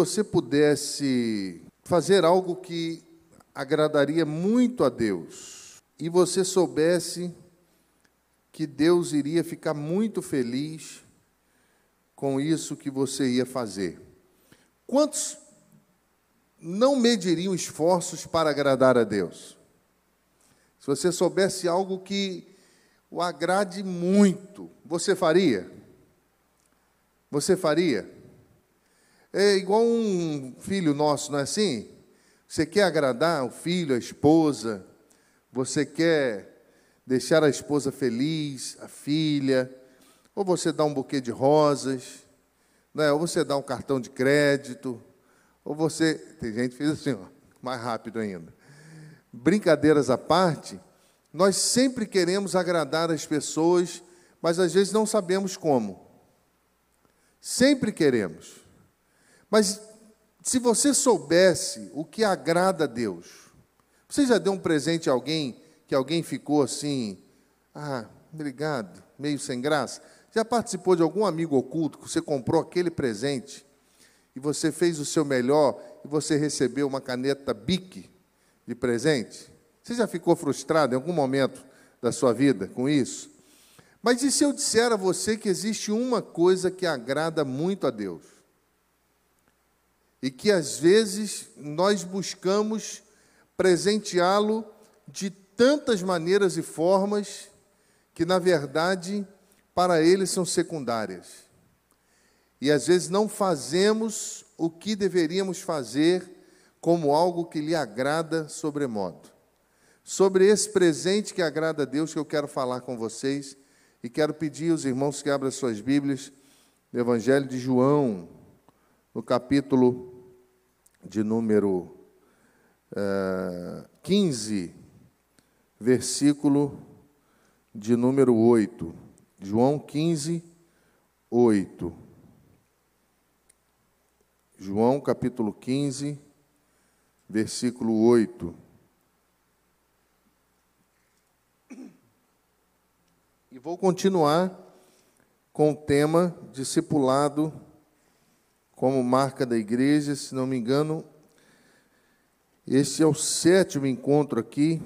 você pudesse fazer algo que agradaria muito a Deus e você soubesse que Deus iria ficar muito feliz com isso que você ia fazer. Quantos não mediriam esforços para agradar a Deus? Se você soubesse algo que o agrade muito, você faria? Você faria? É igual um filho nosso, não é assim? Você quer agradar o filho, a esposa, você quer deixar a esposa feliz, a filha, ou você dá um buquê de rosas, né? ou você dá um cartão de crédito, ou você. Tem gente que fez assim, ó, mais rápido ainda. Brincadeiras à parte, nós sempre queremos agradar as pessoas, mas às vezes não sabemos como. Sempre queremos. Mas se você soubesse o que agrada a Deus, você já deu um presente a alguém que alguém ficou assim, ah, obrigado, meio sem graça? Já participou de algum amigo oculto que você comprou aquele presente e você fez o seu melhor e você recebeu uma caneta Bic de presente? Você já ficou frustrado em algum momento da sua vida com isso? Mas e se eu disser a você que existe uma coisa que agrada muito a Deus? E que às vezes nós buscamos presenteá-lo de tantas maneiras e formas que, na verdade, para ele são secundárias. E às vezes não fazemos o que deveríamos fazer como algo que lhe agrada sobremodo. Sobre esse presente que agrada a Deus que eu quero falar com vocês e quero pedir aos irmãos que abram suas Bíblias no Evangelho de João, no capítulo de número uh, eh, 15, versículo de número 8. João 15, 8. João capítulo 15, versículo 8. E vou continuar com o tema discipulado como marca da igreja, se não me engano. Este é o sétimo encontro aqui,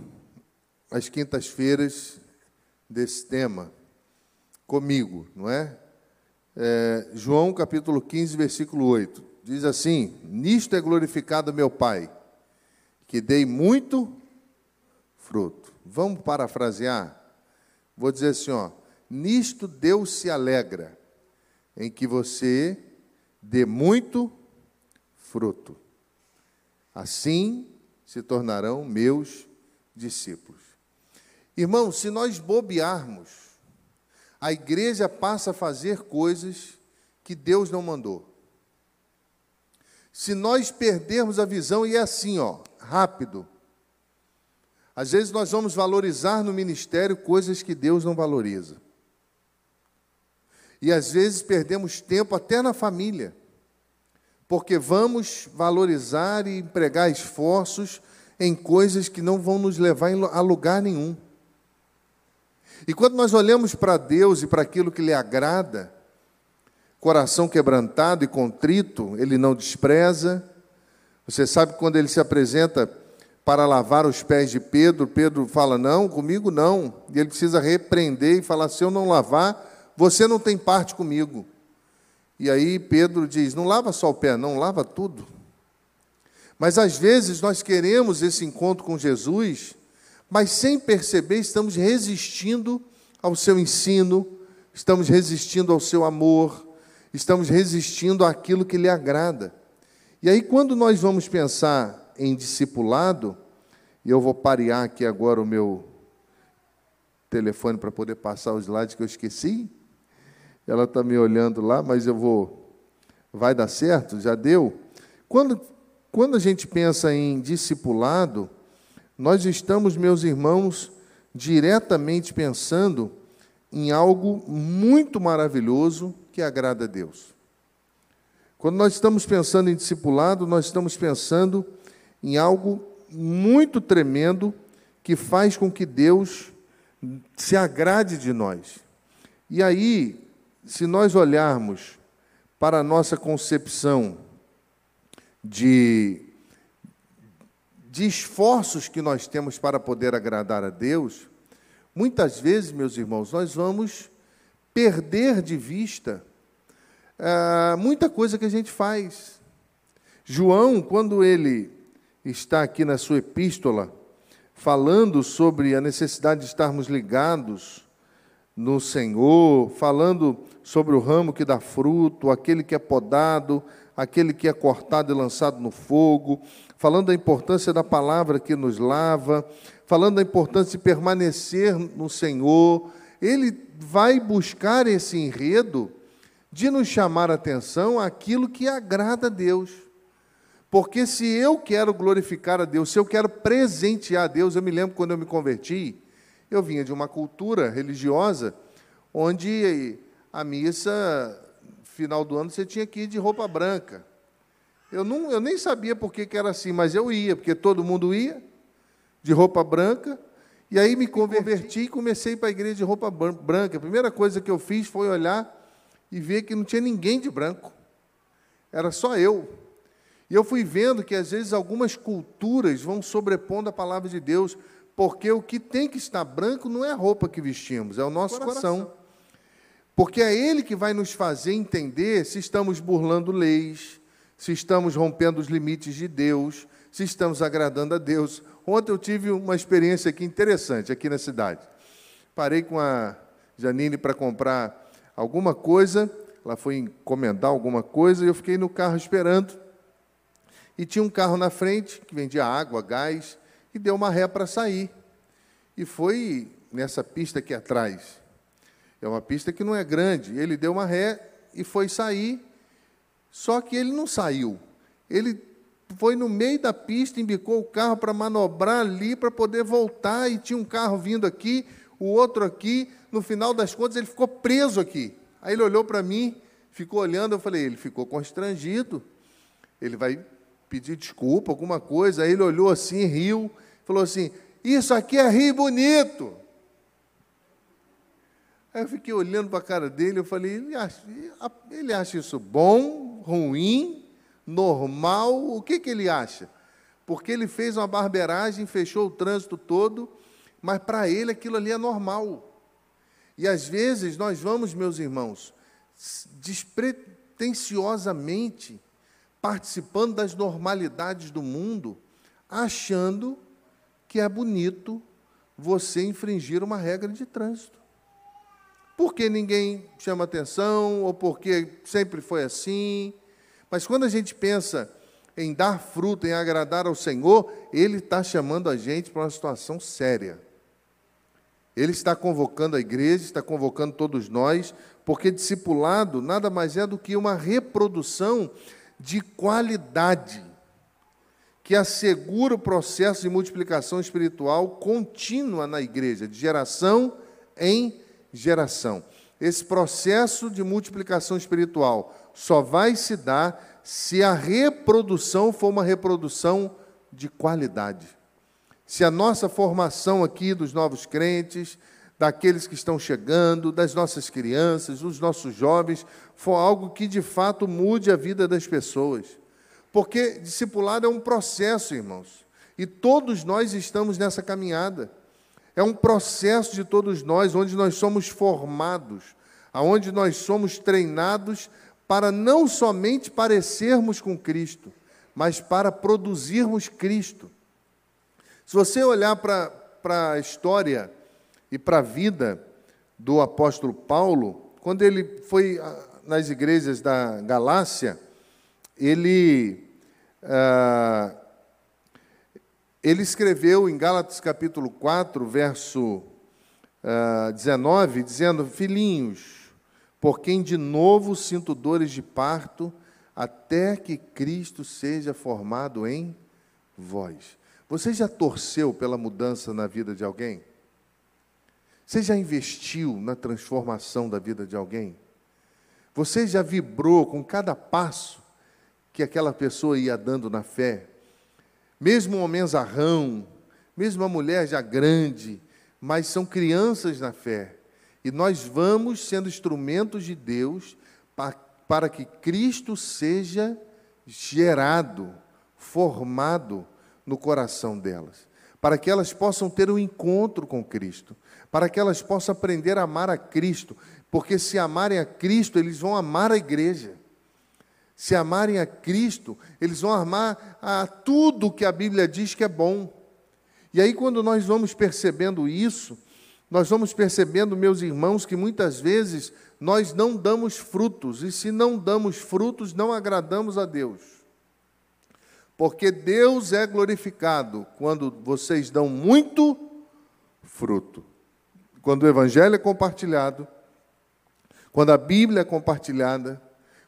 às quintas-feiras, desse tema, comigo, não é? é? João capítulo 15, versículo 8. Diz assim: Nisto é glorificado meu Pai, que dei muito fruto. Vamos parafrasear? Vou dizer assim, ó, nisto Deus se alegra, em que você dê muito fruto. Assim se tornarão meus discípulos. Irmãos, se nós bobearmos, a igreja passa a fazer coisas que Deus não mandou. Se nós perdermos a visão, e é assim, ó, rápido. Às vezes nós vamos valorizar no ministério coisas que Deus não valoriza. E às vezes perdemos tempo até na família, porque vamos valorizar e empregar esforços em coisas que não vão nos levar a lugar nenhum. E quando nós olhamos para Deus e para aquilo que lhe agrada, coração quebrantado e contrito, ele não despreza. Você sabe quando ele se apresenta para lavar os pés de Pedro, Pedro fala: Não, comigo não. E ele precisa repreender e falar: Se eu não lavar, você não tem parte comigo. E aí Pedro diz: Não lava só o pé, não, lava tudo. Mas às vezes nós queremos esse encontro com Jesus, mas sem perceber estamos resistindo ao seu ensino, estamos resistindo ao seu amor, estamos resistindo àquilo que lhe agrada. E aí, quando nós vamos pensar em discipulado, e eu vou parear aqui agora o meu telefone para poder passar os slides que eu esqueci. Ela está me olhando lá, mas eu vou. Vai dar certo? Já deu? Quando, quando a gente pensa em discipulado, nós estamos, meus irmãos, diretamente pensando em algo muito maravilhoso que agrada a Deus. Quando nós estamos pensando em discipulado, nós estamos pensando em algo muito tremendo que faz com que Deus se agrade de nós. E aí, se nós olharmos para a nossa concepção de, de esforços que nós temos para poder agradar a Deus, muitas vezes, meus irmãos, nós vamos perder de vista ah, muita coisa que a gente faz. João, quando ele está aqui na sua epístola, falando sobre a necessidade de estarmos ligados no Senhor, falando sobre o ramo que dá fruto, aquele que é podado, aquele que é cortado e lançado no fogo, falando da importância da palavra que nos lava, falando da importância de permanecer no Senhor. Ele vai buscar esse enredo de nos chamar atenção aquilo que agrada a Deus. Porque se eu quero glorificar a Deus, se eu quero presentear a Deus, eu me lembro quando eu me converti, eu vinha de uma cultura religiosa onde a missa, final do ano, você tinha que ir de roupa branca. Eu, não, eu nem sabia por que, que era assim, mas eu ia, porque todo mundo ia de roupa branca. E aí me converti e comecei para a igreja de roupa branca. A primeira coisa que eu fiz foi olhar e ver que não tinha ninguém de branco. Era só eu. E eu fui vendo que às vezes algumas culturas vão sobrepondo a palavra de Deus, porque o que tem que estar branco não é a roupa que vestimos, é o nosso coração. coração. Porque é Ele que vai nos fazer entender se estamos burlando leis, se estamos rompendo os limites de Deus, se estamos agradando a Deus. Ontem eu tive uma experiência aqui interessante, aqui na cidade. Parei com a Janine para comprar alguma coisa, ela foi encomendar alguma coisa, e eu fiquei no carro esperando. E tinha um carro na frente que vendia água, gás, e deu uma ré para sair. E foi nessa pista aqui atrás. É uma pista que não é grande. Ele deu uma ré e foi sair, só que ele não saiu. Ele foi no meio da pista, embicou o carro para manobrar ali, para poder voltar, e tinha um carro vindo aqui, o outro aqui. No final das contas, ele ficou preso aqui. Aí ele olhou para mim, ficou olhando, eu falei, ele ficou constrangido. Ele vai pedir desculpa, alguma coisa. Aí ele olhou assim, riu, falou assim: Isso aqui é rio bonito. Aí eu fiquei olhando para a cara dele, eu falei: ele acha, ele acha isso bom, ruim, normal? O que, que ele acha? Porque ele fez uma barbeiragem, fechou o trânsito todo, mas para ele aquilo ali é normal. E às vezes nós vamos, meus irmãos, despretensiosamente participando das normalidades do mundo, achando que é bonito você infringir uma regra de trânsito. Porque ninguém chama atenção, ou porque sempre foi assim. Mas quando a gente pensa em dar fruto, em agradar ao Senhor, Ele está chamando a gente para uma situação séria. Ele está convocando a igreja, está convocando todos nós, porque discipulado nada mais é do que uma reprodução de qualidade, que assegura o processo de multiplicação espiritual contínua na igreja, de geração em geração. Esse processo de multiplicação espiritual só vai se dar se a reprodução for uma reprodução de qualidade. Se a nossa formação aqui dos novos crentes, daqueles que estão chegando, das nossas crianças, dos nossos jovens, for algo que de fato mude a vida das pessoas. Porque discipulado é um processo, irmãos, e todos nós estamos nessa caminhada. É um processo de todos nós, onde nós somos formados, aonde nós somos treinados para não somente parecermos com Cristo, mas para produzirmos Cristo. Se você olhar para a história e para a vida do apóstolo Paulo, quando ele foi ah, nas igrejas da Galácia, ele, ah, ele escreveu em Gálatas capítulo 4, verso ah, 19, dizendo: Filhinhos, por quem de novo sinto dores de parto, até que Cristo seja formado em vós. Você já torceu pela mudança na vida de alguém? Você já investiu na transformação da vida de alguém? Você já vibrou com cada passo que aquela pessoa ia dando na fé? Mesmo um homem zarrão, mesmo uma mulher já grande, mas são crianças na fé. E nós vamos sendo instrumentos de Deus para, para que Cristo seja gerado, formado no coração delas, para que elas possam ter um encontro com Cristo, para que elas possam aprender a amar a Cristo, porque se amarem a Cristo, eles vão amar a igreja. Se amarem a Cristo, eles vão amar a tudo que a Bíblia diz que é bom. E aí, quando nós vamos percebendo isso, nós vamos percebendo, meus irmãos, que muitas vezes nós não damos frutos, e se não damos frutos, não agradamos a Deus. Porque Deus é glorificado quando vocês dão muito fruto. Quando o Evangelho é compartilhado, quando a Bíblia é compartilhada,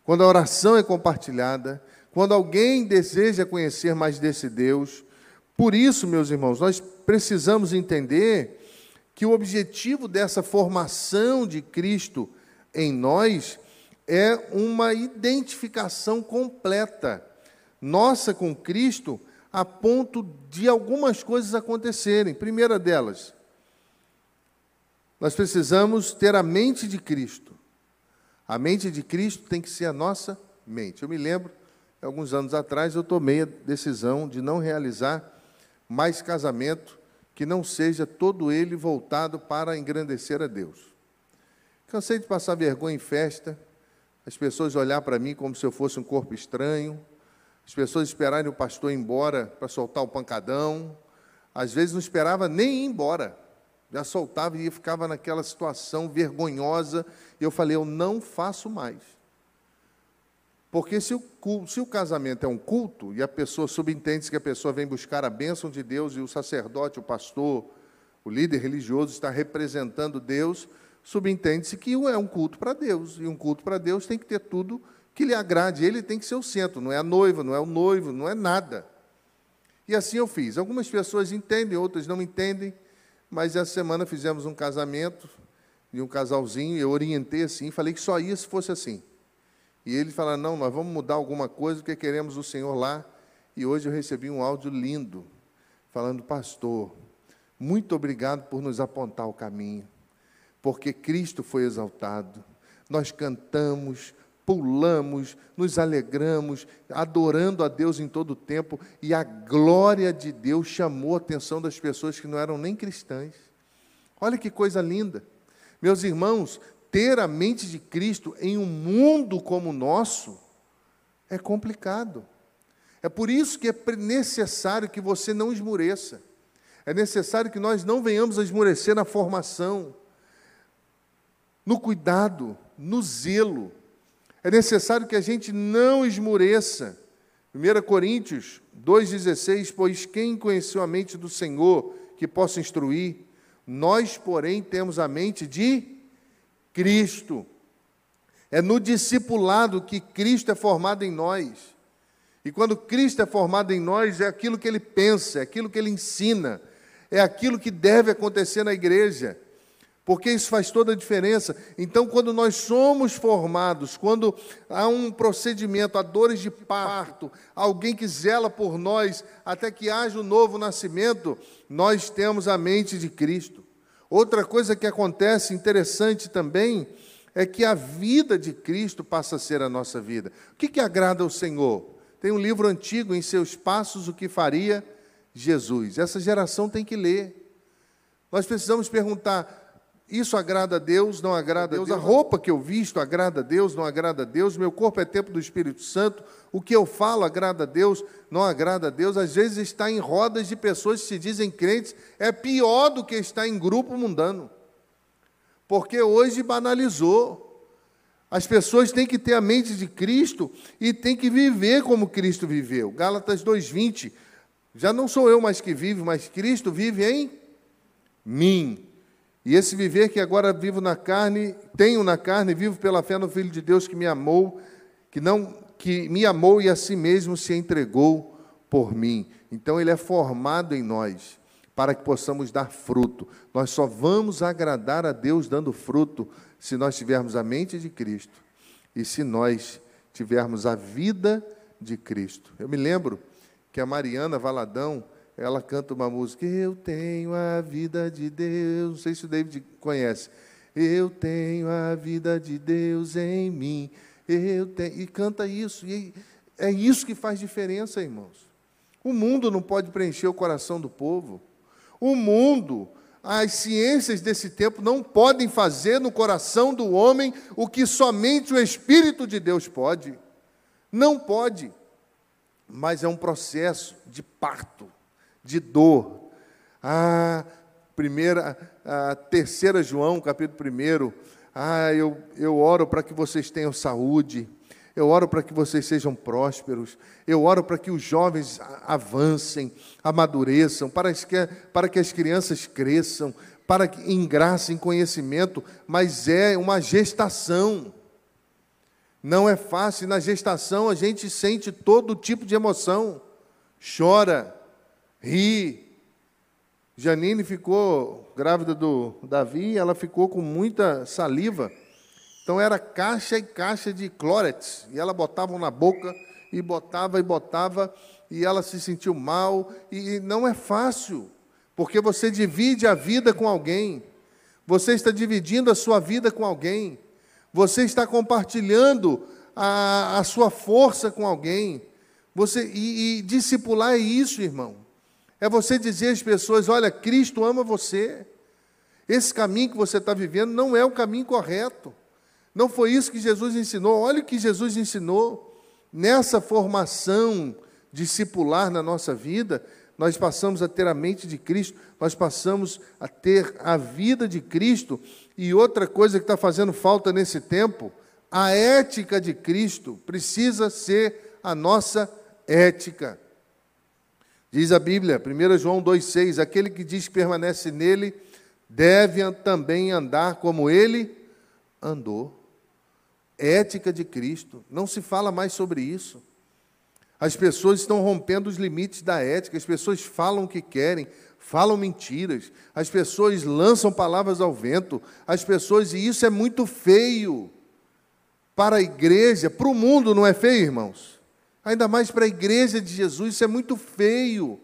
quando a oração é compartilhada, quando alguém deseja conhecer mais desse Deus. Por isso, meus irmãos, nós precisamos entender que o objetivo dessa formação de Cristo em nós é uma identificação completa nossa com Cristo a ponto de algumas coisas acontecerem. Primeira delas, nós precisamos ter a mente de Cristo. A mente de Cristo tem que ser a nossa mente. Eu me lembro, alguns anos atrás, eu tomei a decisão de não realizar mais casamento que não seja todo ele voltado para engrandecer a Deus. Cansei de passar vergonha em festa, as pessoas olhar para mim como se eu fosse um corpo estranho, as pessoas esperarem o pastor ir embora para soltar o pancadão, às vezes não esperava nem ir embora, já soltava e ficava naquela situação vergonhosa, e eu falei, eu não faço mais. Porque se o, se o casamento é um culto e a pessoa subentende que a pessoa vem buscar a bênção de Deus e o sacerdote, o pastor, o líder religioso está representando Deus, subentende-se que é um culto para Deus. E um culto para Deus tem que ter tudo que lhe agrade. Ele tem que ser o centro, não é a noiva, não é o noivo, não é nada. E assim eu fiz. Algumas pessoas entendem, outras não entendem, mas essa semana fizemos um casamento de um casalzinho, eu orientei assim, falei que só ia se fosse assim. E ele fala: Não, nós vamos mudar alguma coisa porque queremos o Senhor lá. E hoje eu recebi um áudio lindo, falando: Pastor, muito obrigado por nos apontar o caminho, porque Cristo foi exaltado. Nós cantamos, pulamos, nos alegramos, adorando a Deus em todo o tempo, e a glória de Deus chamou a atenção das pessoas que não eram nem cristãs. Olha que coisa linda. Meus irmãos, ter a mente de Cristo em um mundo como o nosso é complicado. É por isso que é necessário que você não esmoreça. É necessário que nós não venhamos a esmorecer na formação, no cuidado, no zelo. É necessário que a gente não esmoreça. 1 Coríntios 2,16: Pois quem conheceu a mente do Senhor que possa instruir? Nós, porém, temos a mente de Cristo. É no discipulado que Cristo é formado em nós. E quando Cristo é formado em nós, é aquilo que ele pensa, é aquilo que ele ensina, é aquilo que deve acontecer na igreja. Porque isso faz toda a diferença. Então, quando nós somos formados, quando há um procedimento, há dores de parto, alguém que zela por nós até que haja o um novo nascimento, nós temos a mente de Cristo. Outra coisa que acontece interessante também é que a vida de Cristo passa a ser a nossa vida. O que, que agrada ao Senhor? Tem um livro antigo, Em Seus Passos, o que faria Jesus. Essa geração tem que ler. Nós precisamos perguntar: isso agrada a Deus, não agrada a Deus. A roupa que eu visto agrada a Deus, não agrada a Deus. Meu corpo é templo do Espírito Santo. O que eu falo agrada a Deus, não agrada a Deus. Às vezes está em rodas de pessoas que se dizem crentes, é pior do que estar em grupo mundano. Porque hoje banalizou. As pessoas têm que ter a mente de Cristo e têm que viver como Cristo viveu. Gálatas 2:20. Já não sou eu mais que vivo, mas Cristo vive em mim. E esse viver que agora vivo na carne, tenho na carne, vivo pela fé no Filho de Deus que me amou, que não que me amou e a si mesmo se entregou por mim. Então ele é formado em nós para que possamos dar fruto. Nós só vamos agradar a Deus dando fruto se nós tivermos a mente de Cristo e se nós tivermos a vida de Cristo. Eu me lembro que a Mariana Valadão, ela canta uma música, Eu tenho a vida de Deus. Não sei se o David conhece. Eu tenho a vida de Deus em mim. Eu tenho, e canta isso. E É isso que faz diferença, irmãos. O mundo não pode preencher o coração do povo. O mundo, as ciências desse tempo não podem fazer no coração do homem o que somente o Espírito de Deus pode. Não pode. Mas é um processo de parto, de dor. Ah, primeira, a terceira João, capítulo 1. Ah, eu, eu oro para que vocês tenham saúde. Eu oro para que vocês sejam prósperos. Eu oro para que os jovens avancem, amadureçam, para que, para que as crianças cresçam, para que em graça, em conhecimento, mas é uma gestação. Não é fácil. Na gestação a gente sente todo tipo de emoção. Chora, ri. Janine ficou grávida do Davi, ela ficou com muita saliva. Então era caixa e caixa de clórex, e ela botava na boca e botava e botava, e ela se sentiu mal, e não é fácil, porque você divide a vida com alguém. Você está dividindo a sua vida com alguém. Você está compartilhando a, a sua força com alguém. Você e, e discipular é isso, irmão. É você dizer às pessoas: olha, Cristo ama você. Esse caminho que você está vivendo não é o caminho correto. Não foi isso que Jesus ensinou. Olha o que Jesus ensinou. Nessa formação discipular na nossa vida, nós passamos a ter a mente de Cristo, nós passamos a ter a vida de Cristo. E outra coisa que está fazendo falta nesse tempo, a ética de Cristo precisa ser a nossa ética. Diz a Bíblia, 1 João 2,6: aquele que diz que permanece nele, deve também andar como ele andou ética de Cristo. Não se fala mais sobre isso. As pessoas estão rompendo os limites da ética, as pessoas falam o que querem, falam mentiras, as pessoas lançam palavras ao vento, as pessoas, e isso é muito feio para a igreja, para o mundo não é feio, irmãos? Ainda mais para a igreja de Jesus, isso é muito feio.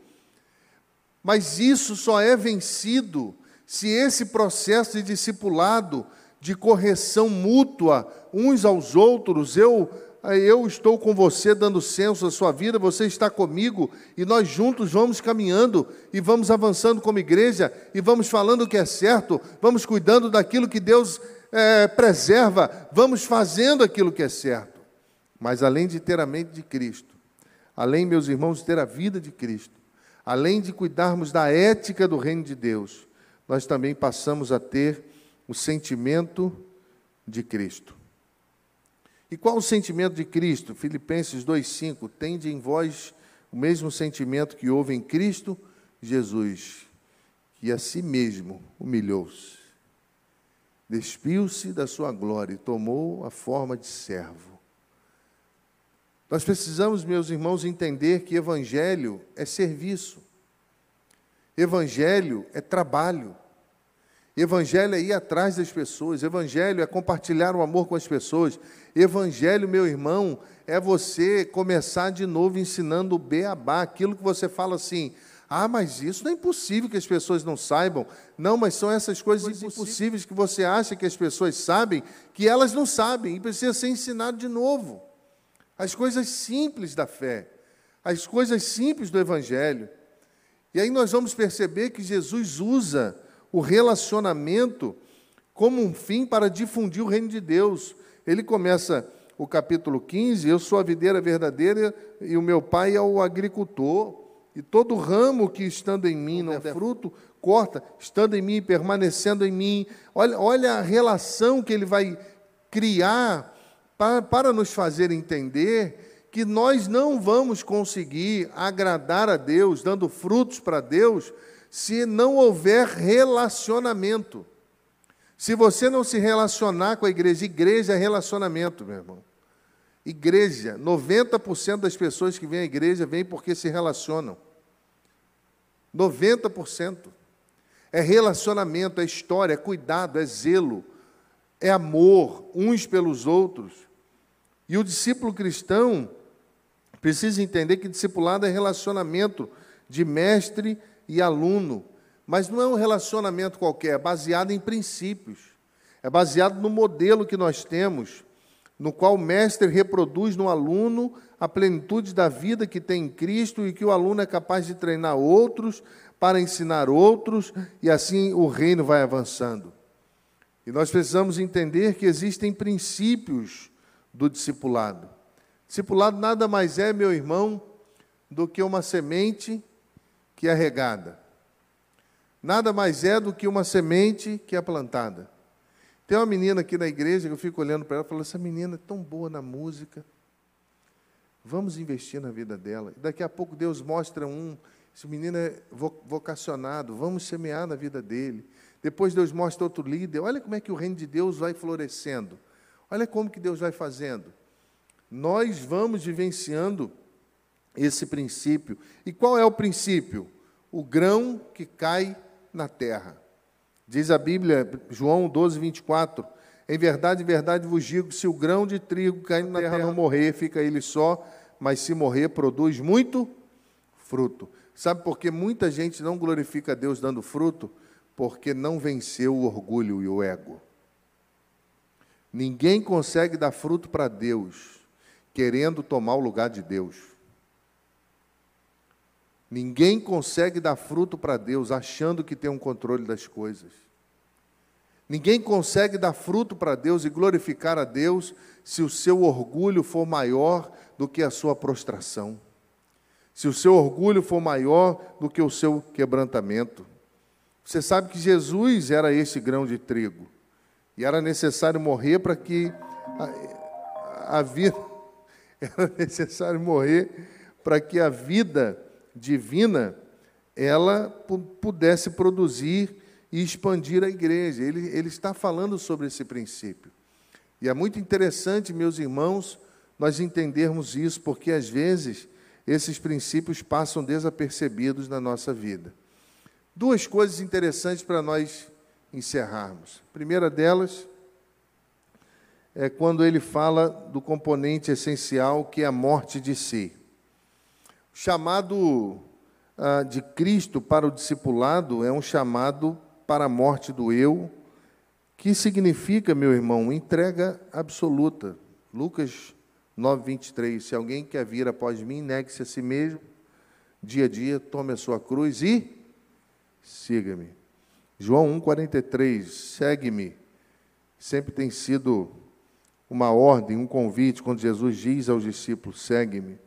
Mas isso só é vencido se esse processo de discipulado de correção mútua uns aos outros. Eu eu estou com você dando senso à sua vida, você está comigo e nós juntos vamos caminhando e vamos avançando como igreja e vamos falando o que é certo, vamos cuidando daquilo que Deus é, preserva, vamos fazendo aquilo que é certo. Mas além de ter a mente de Cristo, além, meus irmãos, de ter a vida de Cristo, além de cuidarmos da ética do reino de Deus, nós também passamos a ter o sentimento de Cristo. E qual o sentimento de Cristo? Filipenses 2,5: Tende em vós o mesmo sentimento que houve em Cristo Jesus, que a si mesmo humilhou-se, despiu-se da sua glória e tomou a forma de servo. Nós precisamos, meus irmãos, entender que evangelho é serviço, evangelho é trabalho. Evangelho é ir atrás das pessoas, evangelho é compartilhar o amor com as pessoas. Evangelho, meu irmão, é você começar de novo ensinando o beabá, aquilo que você fala assim: ah, mas isso não é impossível que as pessoas não saibam. Não, mas são essas coisas, coisas impossíveis que você acha que as pessoas sabem, que elas não sabem, e precisa ser ensinado de novo. As coisas simples da fé, as coisas simples do Evangelho. E aí nós vamos perceber que Jesus usa o relacionamento como um fim para difundir o reino de Deus. Ele começa o capítulo 15: Eu sou a videira verdadeira e o meu pai é o agricultor. E todo ramo que estando em mim não der fruto, corta, estando em mim permanecendo em mim. Olha, olha a relação que ele vai criar para, para nos fazer entender que nós não vamos conseguir agradar a Deus, dando frutos para Deus, se não houver relacionamento. Se você não se relacionar com a igreja, igreja é relacionamento, meu irmão. Igreja, 90% das pessoas que vêm à igreja vêm porque se relacionam. 90%. É relacionamento, é história, é cuidado, é zelo, é amor uns pelos outros. E o discípulo cristão precisa entender que discipulado é relacionamento de mestre e aluno. Mas não é um relacionamento qualquer, é baseado em princípios. É baseado no modelo que nós temos no qual o mestre reproduz no aluno a plenitude da vida que tem em Cristo e que o aluno é capaz de treinar outros para ensinar outros, e assim o reino vai avançando. E nós precisamos entender que existem princípios do discipulado. Discipulado nada mais é, meu irmão, do que uma semente que é regada. Nada mais é do que uma semente que é plantada. Tem uma menina aqui na igreja que eu fico olhando para ela e falo: essa menina é tão boa na música. Vamos investir na vida dela. Daqui a pouco Deus mostra um, esse menino é vocacionado, vamos semear na vida dele. Depois Deus mostra outro líder. Olha como é que o reino de Deus vai florescendo. Olha como que Deus vai fazendo. Nós vamos vivenciando esse princípio. E qual é o princípio? O grão que cai na terra. Diz a Bíblia, João 12, 24: Em verdade, em verdade vos digo: se o grão de trigo cair na terra não morrer, fica ele só, mas se morrer, produz muito fruto. Sabe por que muita gente não glorifica a Deus dando fruto? Porque não venceu o orgulho e o ego. Ninguém consegue dar fruto para Deus querendo tomar o lugar de Deus. Ninguém consegue dar fruto para Deus achando que tem um controle das coisas. Ninguém consegue dar fruto para Deus e glorificar a Deus se o seu orgulho for maior do que a sua prostração. Se o seu orgulho for maior do que o seu quebrantamento. Você sabe que Jesus era esse grão de trigo. E era necessário morrer para que a, a vida era necessário morrer para que a vida divina ela pudesse produzir e expandir a igreja. Ele, ele está falando sobre esse princípio. E é muito interessante, meus irmãos, nós entendermos isso, porque às vezes esses princípios passam desapercebidos na nossa vida. Duas coisas interessantes para nós encerrarmos. A primeira delas é quando ele fala do componente essencial que é a morte de si. O chamado ah, de Cristo para o discipulado é um chamado para a morte do eu, que significa, meu irmão, entrega absoluta. Lucas 9, 23. Se alguém quer vir após mim, negue-se a si mesmo, dia a dia, tome a sua cruz e siga-me. João 1, 43. Segue-me. Sempre tem sido uma ordem, um convite, quando Jesus diz aos discípulos: segue-me.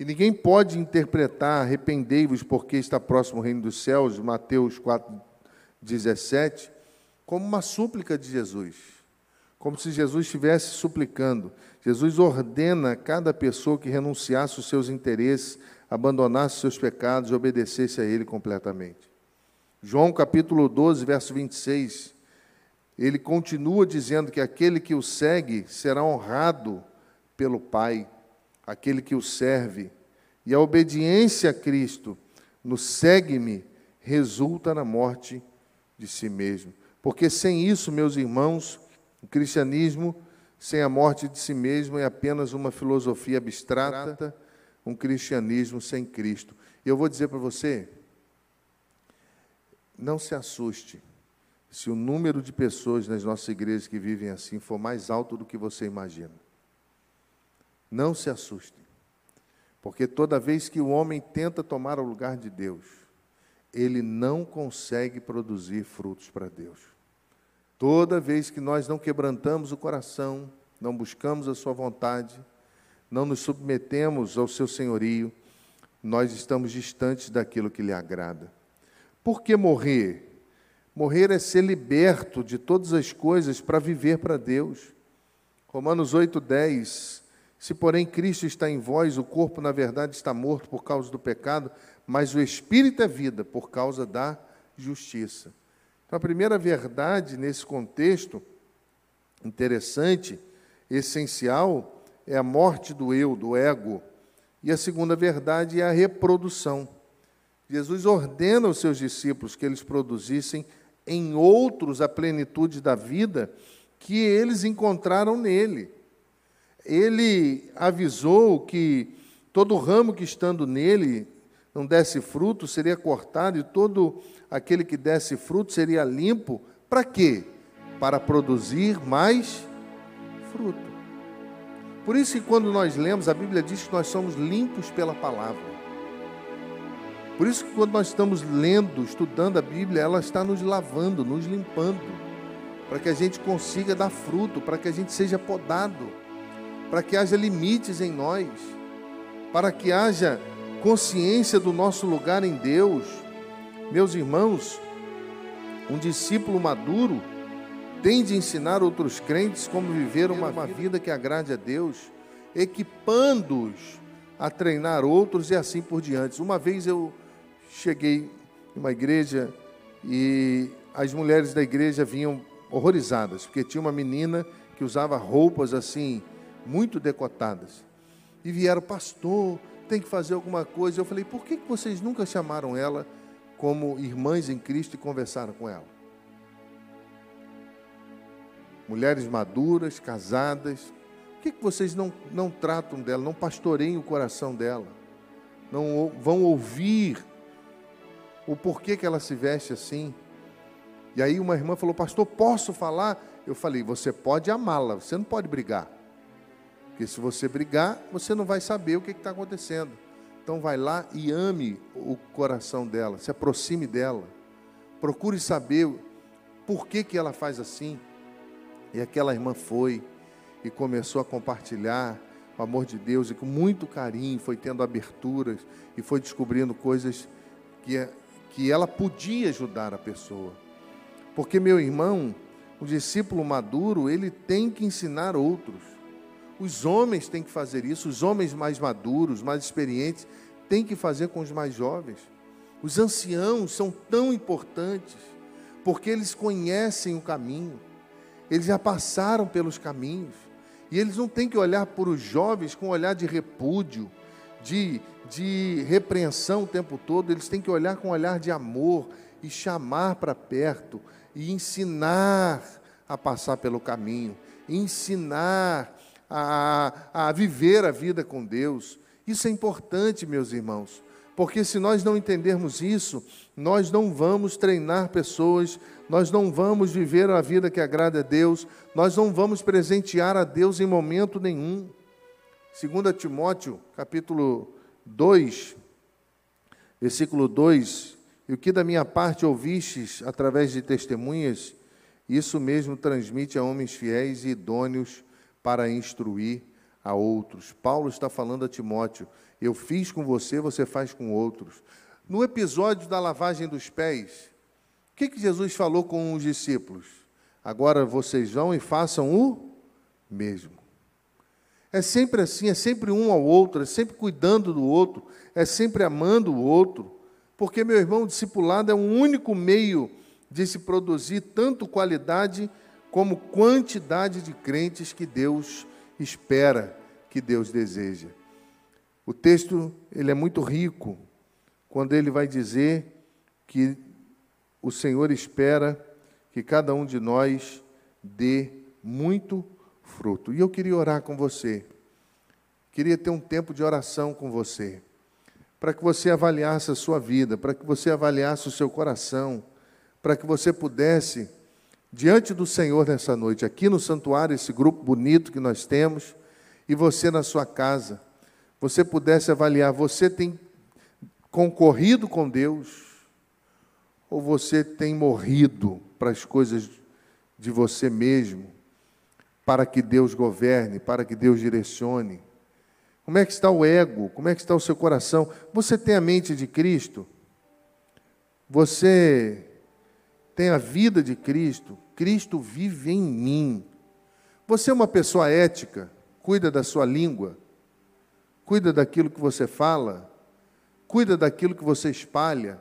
E ninguém pode interpretar, arrependei-vos porque está próximo o reino dos céus, Mateus 4, 17, como uma súplica de Jesus, como se Jesus estivesse suplicando. Jesus ordena a cada pessoa que renunciasse os seus interesses, abandonasse os seus pecados e obedecesse a Ele completamente. João capítulo 12, verso 26, ele continua dizendo que aquele que o segue será honrado pelo Pai, aquele que o serve. E a obediência a Cristo no segue-me resulta na morte de si mesmo. Porque sem isso, meus irmãos, o cristianismo, sem a morte de si mesmo, é apenas uma filosofia abstrata, um cristianismo sem Cristo. E eu vou dizer para você, não se assuste se o número de pessoas nas nossas igrejas que vivem assim for mais alto do que você imagina. Não se assuste, porque toda vez que o homem tenta tomar o lugar de Deus, ele não consegue produzir frutos para Deus. Toda vez que nós não quebrantamos o coração, não buscamos a Sua vontade, não nos submetemos ao Seu senhorio, nós estamos distantes daquilo que lhe agrada. Por que morrer? Morrer é ser liberto de todas as coisas para viver para Deus. Romanos 8,10. Se, porém, Cristo está em vós, o corpo, na verdade, está morto por causa do pecado, mas o espírito é vida por causa da justiça. Então, a primeira verdade nesse contexto, interessante, essencial, é a morte do eu, do ego. E a segunda verdade é a reprodução. Jesus ordena aos seus discípulos que eles produzissem em outros a plenitude da vida que eles encontraram nele. Ele avisou que todo ramo que estando nele não desse fruto, seria cortado, e todo aquele que desse fruto seria limpo. Para quê? Para produzir mais fruto. Por isso que quando nós lemos, a Bíblia diz que nós somos limpos pela palavra. Por isso que quando nós estamos lendo, estudando a Bíblia, ela está nos lavando, nos limpando, para que a gente consiga dar fruto, para que a gente seja podado, para que haja limites em nós, para que haja consciência do nosso lugar em Deus. Meus irmãos, um discípulo maduro tem de ensinar outros crentes como viver uma vida que agrade a Deus, equipando-os a treinar outros e assim por diante. Uma vez eu cheguei em uma igreja e as mulheres da igreja vinham horrorizadas, porque tinha uma menina que usava roupas assim, muito decotadas. E vieram, pastor, tem que fazer alguma coisa. Eu falei, por que vocês nunca chamaram ela como irmãs em Cristo e conversaram com ela? Mulheres maduras, casadas, por que vocês não, não tratam dela, não pastoreiem o coração dela? Não vão ouvir o porquê que ela se veste assim. E aí uma irmã falou, pastor, posso falar? Eu falei, você pode amá-la, você não pode brigar. Porque se você brigar, você não vai saber o que está acontecendo. Então vai lá e ame o coração dela, se aproxime dela. Procure saber por que, que ela faz assim. E aquela irmã foi e começou a compartilhar o amor de Deus e com muito carinho foi tendo aberturas e foi descobrindo coisas que é que ela podia ajudar a pessoa. Porque, meu irmão, o discípulo maduro, ele tem que ensinar outros. Os homens têm que fazer isso, os homens mais maduros, mais experientes, têm que fazer com os mais jovens. Os anciãos são tão importantes, porque eles conhecem o caminho, eles já passaram pelos caminhos, e eles não têm que olhar para os jovens com um olhar de repúdio, de, de repreensão o tempo todo, eles têm que olhar com um olhar de amor e chamar para perto e ensinar a passar pelo caminho, ensinar a, a viver a vida com Deus. Isso é importante, meus irmãos, porque se nós não entendermos isso, nós não vamos treinar pessoas, nós não vamos viver a vida que agrada a Deus, nós não vamos presentear a Deus em momento nenhum. 2 Timóteo, capítulo 2, versículo 2: E o que da minha parte ouvistes através de testemunhas, isso mesmo transmite a homens fiéis e idôneos para instruir a outros. Paulo está falando a Timóteo: Eu fiz com você, você faz com outros. No episódio da lavagem dos pés, o que, que Jesus falou com os discípulos? Agora vocês vão e façam o mesmo. É sempre assim, é sempre um ao outro, é sempre cuidando do outro, é sempre amando o outro. Porque, meu irmão, o discipulado é um único meio de se produzir tanto qualidade como quantidade de crentes que Deus espera, que Deus deseja. O texto ele é muito rico quando ele vai dizer que o Senhor espera que cada um de nós dê muito fruto. E eu queria orar com você. Queria ter um tempo de oração com você. Para que você avaliasse a sua vida, para que você avaliasse o seu coração, para que você pudesse, diante do Senhor nessa noite, aqui no santuário, esse grupo bonito que nós temos, e você na sua casa, você pudesse avaliar: você tem concorrido com Deus, ou você tem morrido para as coisas de você mesmo? Para que Deus governe, para que Deus direcione? Como é que está o ego? Como é que está o seu coração? Você tem a mente de Cristo? Você tem a vida de Cristo? Cristo vive em mim. Você é uma pessoa ética? Cuida da sua língua? Cuida daquilo que você fala? Cuida daquilo que você espalha?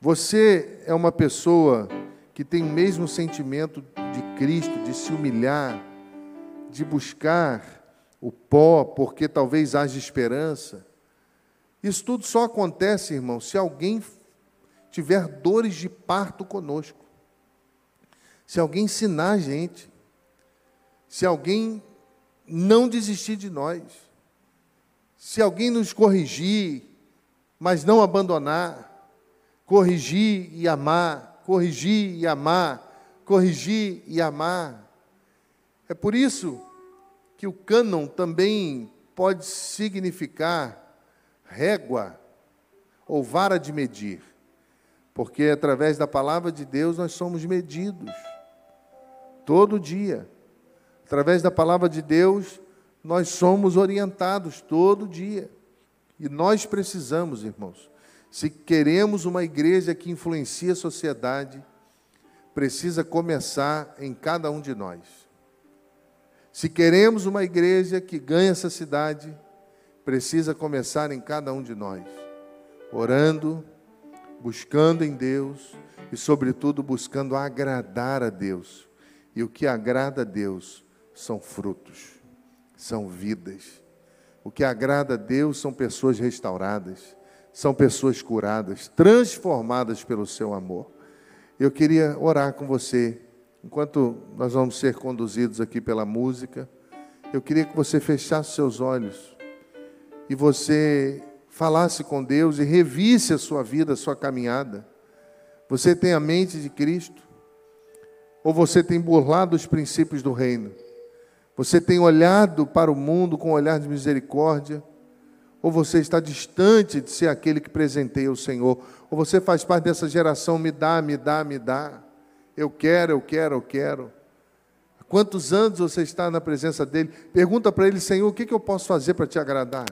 Você é uma pessoa que tem o mesmo sentimento de Cristo, de se humilhar, de buscar o pó, porque talvez haja esperança. Isso tudo só acontece, irmão, se alguém tiver dores de parto conosco. Se alguém ensinar a gente. Se alguém não desistir de nós. Se alguém nos corrigir, mas não abandonar. Corrigir e amar, corrigir e amar, corrigir e amar. É por isso que o cânon também pode significar régua ou vara de medir, porque através da palavra de Deus nós somos medidos todo dia. Através da palavra de Deus nós somos orientados todo dia. E nós precisamos, irmãos, se queremos uma igreja que influencie a sociedade, precisa começar em cada um de nós. Se queremos uma igreja que ganhe essa cidade, precisa começar em cada um de nós, orando, buscando em Deus e, sobretudo, buscando agradar a Deus. E o que agrada a Deus são frutos, são vidas. O que agrada a Deus são pessoas restauradas, são pessoas curadas, transformadas pelo seu amor. Eu queria orar com você, enquanto nós vamos ser conduzidos aqui pela música. Eu queria que você fechasse seus olhos e você falasse com Deus e revisse a sua vida, a sua caminhada. Você tem a mente de Cristo? Ou você tem burlado os princípios do reino? Você tem olhado para o mundo com um olhar de misericórdia? Ou você está distante de ser aquele que presenteia o Senhor? Ou você faz parte dessa geração, me dá, me dá, me dá. Eu quero, eu quero, eu quero. Quantos anos você está na presença dele? Pergunta para ele, Senhor, o que eu posso fazer para te agradar?